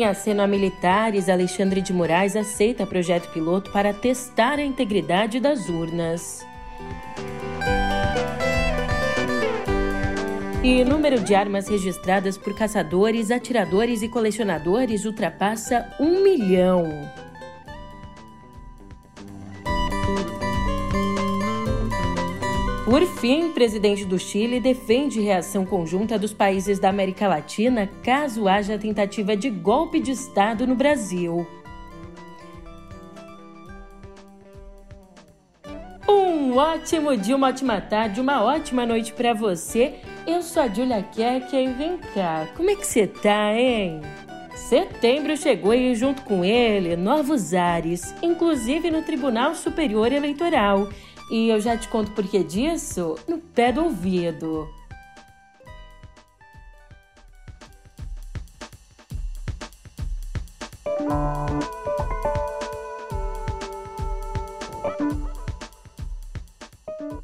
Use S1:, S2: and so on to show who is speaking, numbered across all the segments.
S1: Em aceno a militares, Alexandre de Moraes aceita projeto piloto para testar a integridade das urnas. E o número de armas registradas por caçadores, atiradores e colecionadores ultrapassa um milhão. Por fim, presidente do Chile defende reação conjunta dos países da América Latina caso haja tentativa de golpe de Estado no Brasil. Um ótimo dia, uma ótima tarde, uma ótima noite para você. Eu sou a Julia Keck e vem cá, como é que você tá, hein? Setembro chegou e junto com ele novos ares, inclusive no Tribunal Superior Eleitoral. E eu já te conto por que disso no pé do ouvido.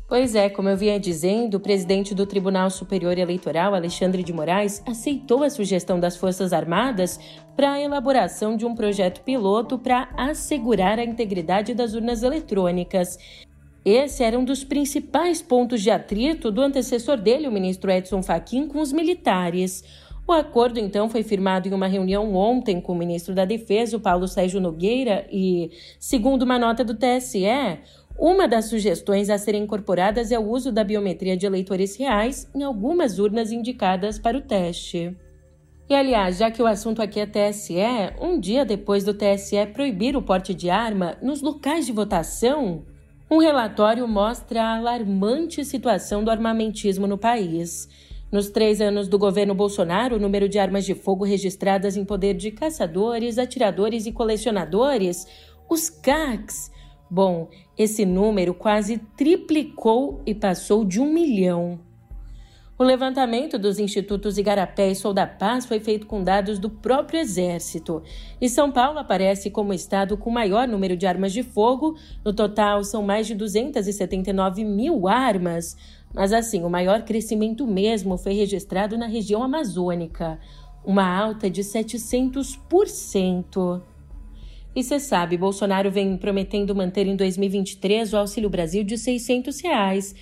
S1: Pois é, como eu vinha dizendo, o presidente do Tribunal Superior Eleitoral, Alexandre de Moraes, aceitou a sugestão das Forças Armadas para a elaboração de um projeto piloto para assegurar a integridade das urnas eletrônicas. Esse era um dos principais pontos de atrito do antecessor dele, o ministro Edson Fachin, com os militares. O acordo, então, foi firmado em uma reunião ontem com o ministro da Defesa, o Paulo Sérgio Nogueira, e, segundo uma nota do TSE, uma das sugestões a serem incorporadas é o uso da biometria de eleitores reais em algumas urnas indicadas para o teste. E aliás, já que o assunto aqui é TSE, um dia depois do TSE proibir o porte de arma nos locais de votação, um relatório mostra a alarmante situação do armamentismo no país. Nos três anos do governo Bolsonaro, o número de armas de fogo registradas em poder de caçadores, atiradores e colecionadores, os CACs, bom, esse número quase triplicou e passou de um milhão. O levantamento dos institutos Igarapé e Sou da Paz foi feito com dados do próprio Exército. E São Paulo aparece como estado com maior número de armas de fogo. No total, são mais de 279 mil armas. Mas, assim, o maior crescimento mesmo foi registrado na região amazônica uma alta de 700%. E você sabe, Bolsonaro vem prometendo manter em 2023 o Auxílio Brasil de 600 reais,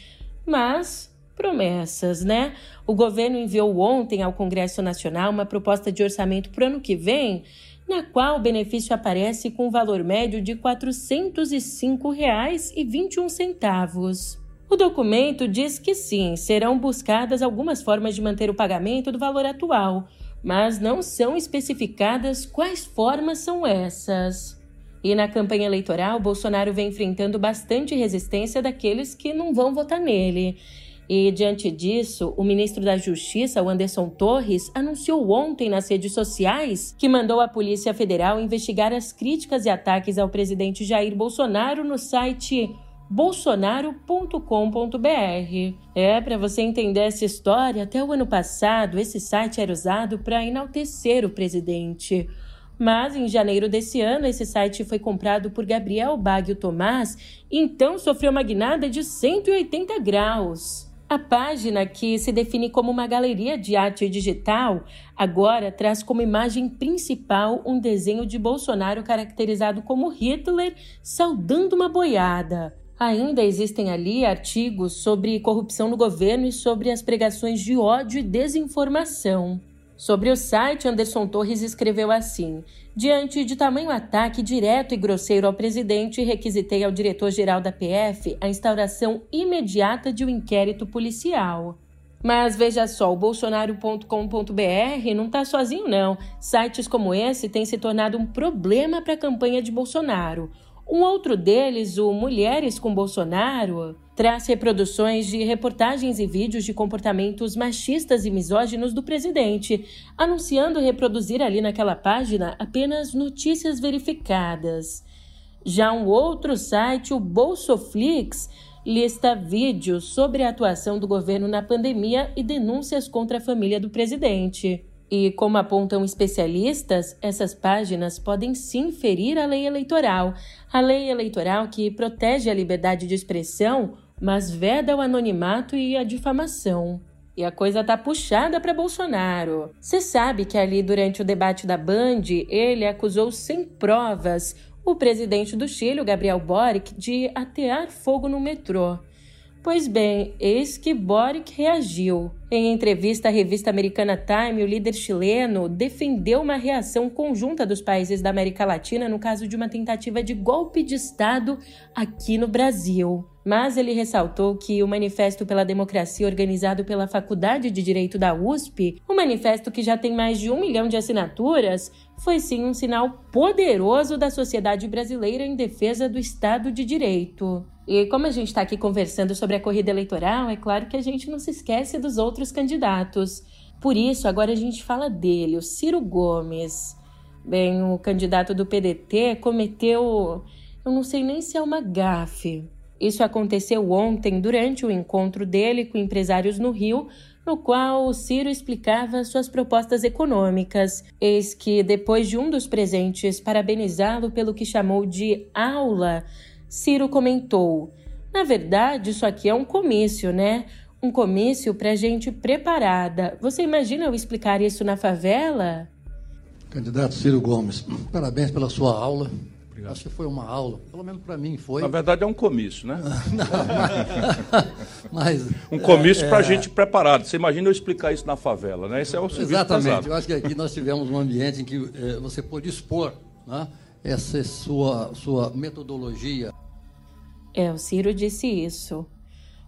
S1: mas promessas, né? O governo enviou ontem ao Congresso Nacional uma proposta de orçamento para o ano que vem, na qual o benefício aparece com um valor médio de R$ 405,21. O documento diz que sim, serão buscadas algumas formas de manter o pagamento do valor atual, mas não são especificadas quais formas são essas. E na campanha eleitoral, Bolsonaro vem enfrentando bastante resistência daqueles que não vão votar nele. E, diante disso, o ministro da Justiça, Anderson Torres, anunciou ontem nas redes sociais que mandou a Polícia Federal investigar as críticas e ataques ao presidente Jair Bolsonaro no site bolsonaro.com.br. É, para você entender essa história, até o ano passado, esse site era usado para enaltecer o presidente. Mas em janeiro desse ano, esse site foi comprado por Gabriel Baggio Tomás, então sofreu uma guinada de 180 graus. A página, que se define como uma galeria de arte digital, agora traz como imagem principal um desenho de Bolsonaro caracterizado como Hitler saudando uma boiada. Ainda existem ali artigos sobre corrupção no governo e sobre as pregações de ódio e desinformação. Sobre o site, Anderson Torres escreveu assim: Diante de tamanho ataque direto e grosseiro ao presidente, requisitei ao diretor-geral da PF a instauração imediata de um inquérito policial. Mas veja só, o bolsonaro.com.br não está sozinho, não. Sites como esse têm se tornado um problema para a campanha de Bolsonaro. Um outro deles, o Mulheres com Bolsonaro, traz reproduções de reportagens e vídeos de comportamentos machistas e misóginos do presidente, anunciando reproduzir ali naquela página apenas notícias verificadas. Já um outro site, o Bolsoflix, lista vídeos sobre a atuação do governo na pandemia e denúncias contra a família do presidente. E, como apontam especialistas, essas páginas podem sim ferir a lei eleitoral, a lei eleitoral que protege a liberdade de expressão, mas veda o anonimato e a difamação. E a coisa tá puxada para Bolsonaro. Você sabe que ali durante o debate da Band, ele acusou sem provas o presidente do Chile, Gabriel Boric, de atear fogo no metrô. Pois bem, eis que Boric reagiu. Em entrevista à revista americana Time, o líder chileno defendeu uma reação conjunta dos países da América Latina no caso de uma tentativa de golpe de Estado aqui no Brasil. Mas ele ressaltou que o Manifesto pela Democracia, organizado pela Faculdade de Direito da USP, um manifesto que já tem mais de um milhão de assinaturas, foi sim um sinal poderoso da sociedade brasileira em defesa do Estado de Direito. E como a gente está aqui conversando sobre a corrida eleitoral, é claro que a gente não se esquece dos outros candidatos. Por isso, agora a gente fala dele, o Ciro Gomes. Bem, o candidato do PDT cometeu. Eu não sei nem se é uma gafe. Isso aconteceu ontem, durante o encontro dele com empresários no Rio, no qual o Ciro explicava suas propostas econômicas. Eis que, depois de um dos presentes parabenizá-lo pelo que chamou de aula Ciro comentou: Na verdade, isso aqui é um comício, né? Um comício para gente preparada. Você imagina eu explicar isso na favela?
S2: Candidato Ciro Gomes, parabéns pela sua aula. Obrigado. Acho que foi uma aula, pelo menos para mim foi.
S3: Na verdade é um comício, né?
S2: Não, mas, mas,
S3: um comício é, para é... gente preparada. Você imagina eu explicar isso na favela, né? Esse é o serviço
S2: Exatamente.
S3: Pesado.
S2: Eu acho que aqui nós tivemos um ambiente em que é, você pôde expor né, essa sua, sua metodologia
S1: é, o Ciro disse isso.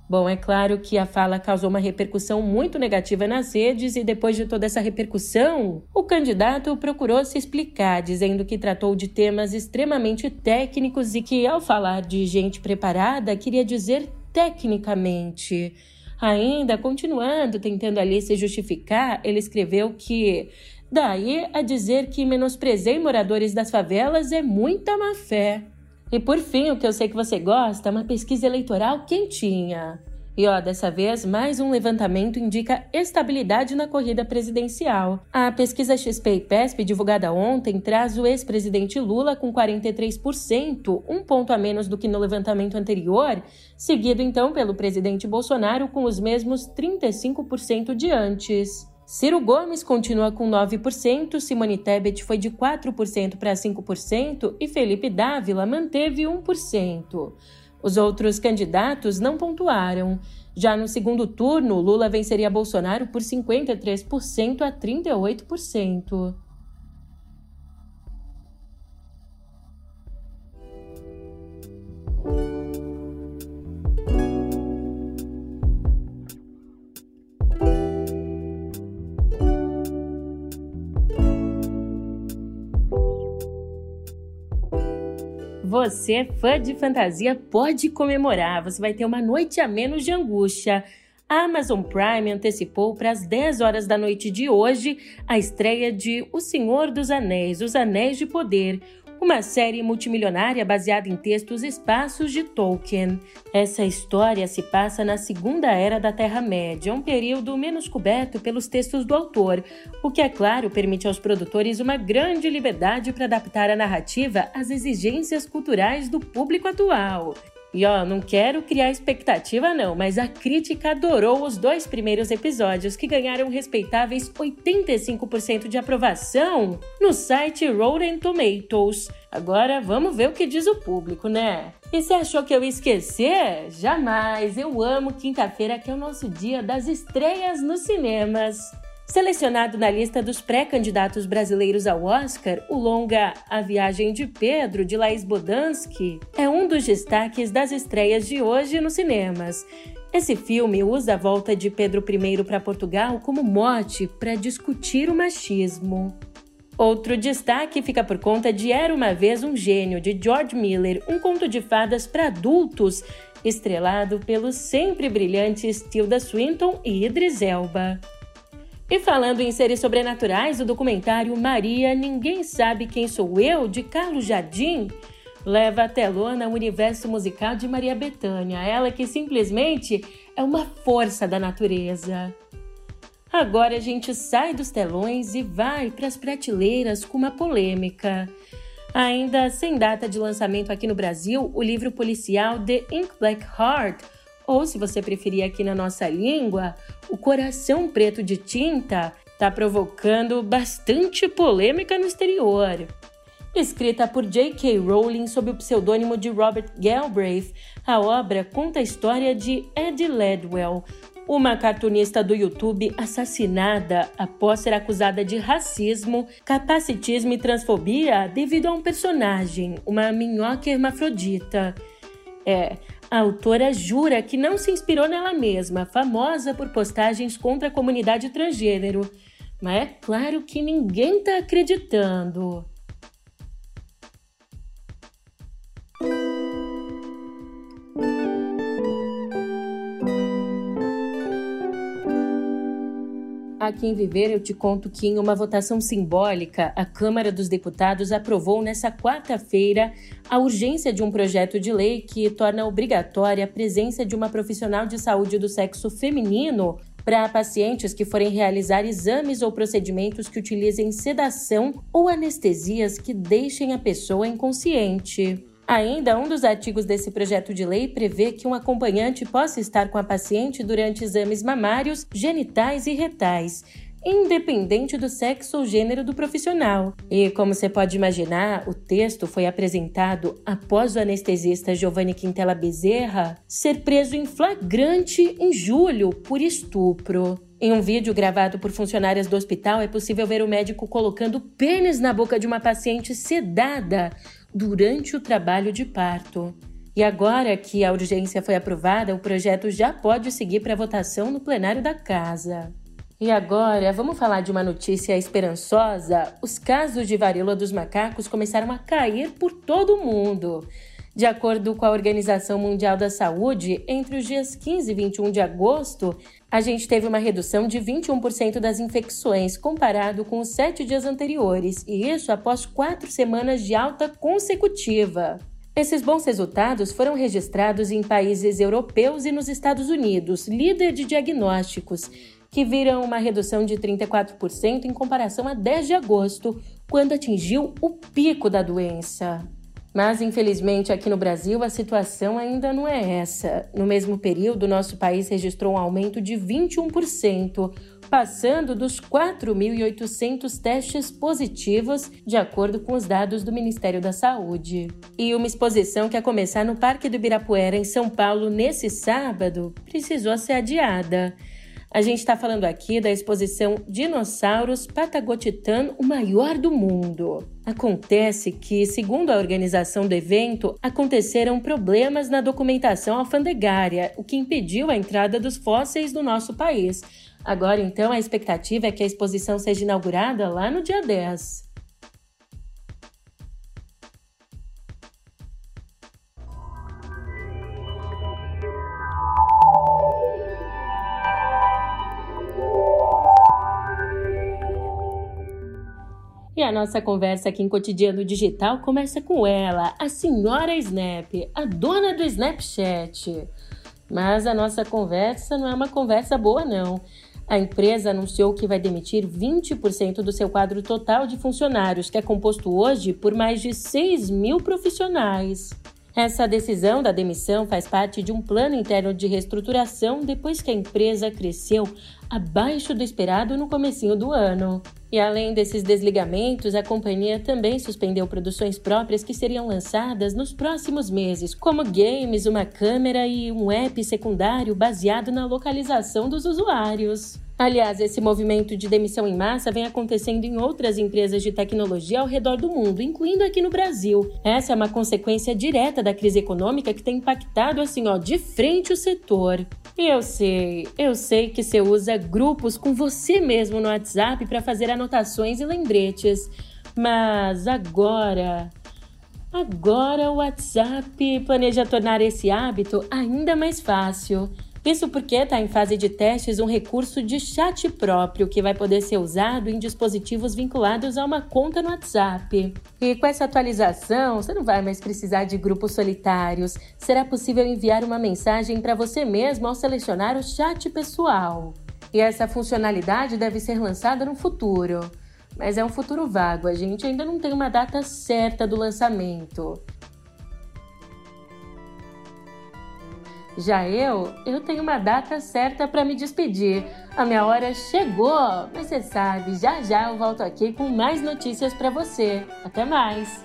S1: Bom, é claro que a fala causou uma repercussão muito negativa nas redes e depois de toda essa repercussão, o candidato procurou se explicar, dizendo que tratou de temas extremamente técnicos e que, ao falar de gente preparada, queria dizer tecnicamente. Ainda, continuando tentando ali se justificar, ele escreveu que daí a dizer que menosprezei moradores das favelas é muita má fé. E por fim, o que eu sei que você gosta, uma pesquisa eleitoral quentinha. E ó, dessa vez, mais um levantamento indica estabilidade na corrida presidencial. A pesquisa XP e PESP, divulgada ontem, traz o ex-presidente Lula com 43%, um ponto a menos do que no levantamento anterior, seguido então pelo presidente Bolsonaro com os mesmos 35% de antes. Ciro Gomes continua com 9%, Simone Tebet foi de 4% para 5% e Felipe Dávila manteve 1%. Os outros candidatos não pontuaram. Já no segundo turno, Lula venceria Bolsonaro por 53% a 38%. Você fã de fantasia, pode comemorar. Você vai ter uma noite a menos de angústia. A Amazon Prime antecipou para as 10 horas da noite de hoje a estreia de O Senhor dos Anéis, Os Anéis de Poder, uma série multimilionária baseada em textos espaços de Tolkien. Essa história se passa na Segunda Era da Terra-média, um período menos coberto pelos textos do autor, o que, é claro, permite aos produtores uma grande liberdade para adaptar a narrativa às exigências culturais do público atual. E ó, não quero criar expectativa não, mas a crítica adorou os dois primeiros episódios que ganharam respeitáveis 85% de aprovação no site Rotten Tomatoes. Agora vamos ver o que diz o público, né? E você achou que eu ia esquecer? Jamais! Eu amo quinta-feira, que é o nosso dia das estreias nos cinemas. Selecionado na lista dos pré-candidatos brasileiros ao Oscar, o longa A Viagem de Pedro, de Laís Bodansky, é um dos destaques das estreias de hoje nos cinemas. Esse filme usa a volta de Pedro I para Portugal como mote para discutir o machismo. Outro destaque fica por conta de Era uma Vez um Gênio, de George Miller, um conto de fadas para adultos, estrelado pelos sempre brilhantes Tilda Swinton e Idris Elba. E falando em seres sobrenaturais, o documentário Maria, Ninguém Sabe Quem Sou Eu, de Carlos Jardim, leva a telona ao universo musical de Maria Bethânia, ela que simplesmente é uma força da natureza. Agora a gente sai dos telões e vai para as prateleiras com uma polêmica. Ainda sem data de lançamento aqui no Brasil, o livro policial The Ink Black Heart ou se você preferir aqui na nossa língua, o coração preto de tinta está provocando bastante polêmica no exterior. Escrita por J.K. Rowling sob o pseudônimo de Robert Galbraith, a obra conta a história de Eddie Ledwell, uma cartunista do YouTube assassinada após ser acusada de racismo, capacitismo e transfobia devido a um personagem, uma minhoca hermafrodita. É, a autora jura que não se inspirou nela mesma, famosa por postagens contra a comunidade transgênero. Mas é claro que ninguém está acreditando. Aqui em Viver, eu te conto que, em uma votação simbólica, a Câmara dos Deputados aprovou nesta quarta-feira a urgência de um projeto de lei que torna obrigatória a presença de uma profissional de saúde do sexo feminino para pacientes que forem realizar exames ou procedimentos que utilizem sedação ou anestesias que deixem a pessoa inconsciente. Ainda, um dos artigos desse projeto de lei prevê que um acompanhante possa estar com a paciente durante exames mamários, genitais e retais, independente do sexo ou gênero do profissional. E, como você pode imaginar, o texto foi apresentado após o anestesista Giovanni Quintela Bezerra ser preso em flagrante em julho por estupro. Em um vídeo gravado por funcionárias do hospital, é possível ver o médico colocando pênis na boca de uma paciente sedada durante o trabalho de parto. E agora que a urgência foi aprovada, o projeto já pode seguir para votação no plenário da Casa. E agora, vamos falar de uma notícia esperançosa? Os casos de varíola dos macacos começaram a cair por todo o mundo. De acordo com a Organização Mundial da Saúde, entre os dias 15 e 21 de agosto, a gente teve uma redução de 21% das infecções comparado com os sete dias anteriores, e isso após quatro semanas de alta consecutiva. Esses bons resultados foram registrados em países europeus e nos Estados Unidos, líder de diagnósticos, que viram uma redução de 34% em comparação a 10 de agosto, quando atingiu o pico da doença. Mas, infelizmente, aqui no Brasil a situação ainda não é essa. No mesmo período, nosso país registrou um aumento de 21%, passando dos 4.800 testes positivos, de acordo com os dados do Ministério da Saúde. E uma exposição que ia começar no Parque do Ibirapuera, em São Paulo, nesse sábado, precisou ser adiada. A gente está falando aqui da exposição Dinossauros Patagotitan, o maior do mundo. Acontece que, segundo a organização do evento, aconteceram problemas na documentação alfandegária, o que impediu a entrada dos fósseis no nosso país. Agora, então, a expectativa é que a exposição seja inaugurada lá no dia 10. A nossa conversa aqui em Cotidiano Digital começa com ela, a senhora Snap, a dona do Snapchat. Mas a nossa conversa não é uma conversa boa, não. A empresa anunciou que vai demitir 20% do seu quadro total de funcionários, que é composto hoje por mais de 6 mil profissionais. Essa decisão da demissão faz parte de um plano interno de reestruturação depois que a empresa cresceu abaixo do esperado no comecinho do ano. E além desses desligamentos, a companhia também suspendeu produções próprias que seriam lançadas nos próximos meses, como games, uma câmera e um app secundário baseado na localização dos usuários. Aliás, esse movimento de demissão em massa vem acontecendo em outras empresas de tecnologia ao redor do mundo, incluindo aqui no Brasil. Essa é uma consequência direta da crise econômica que tem impactado assim, ó, de frente o setor. E eu sei, eu sei que você usa grupos com você mesmo no WhatsApp para fazer anotações e lembretes, mas agora Agora o WhatsApp planeja tornar esse hábito ainda mais fácil. Isso porque está em fase de testes um recurso de chat próprio que vai poder ser usado em dispositivos vinculados a uma conta no WhatsApp. E com essa atualização, você não vai mais precisar de grupos solitários. Será possível enviar uma mensagem para você mesmo ao selecionar o chat pessoal. E essa funcionalidade deve ser lançada no futuro. Mas é um futuro vago, a gente ainda não tem uma data certa do lançamento. Já eu, eu tenho uma data certa para me despedir. A minha hora chegou, mas você sabe, já já eu volto aqui com mais notícias para você. Até mais.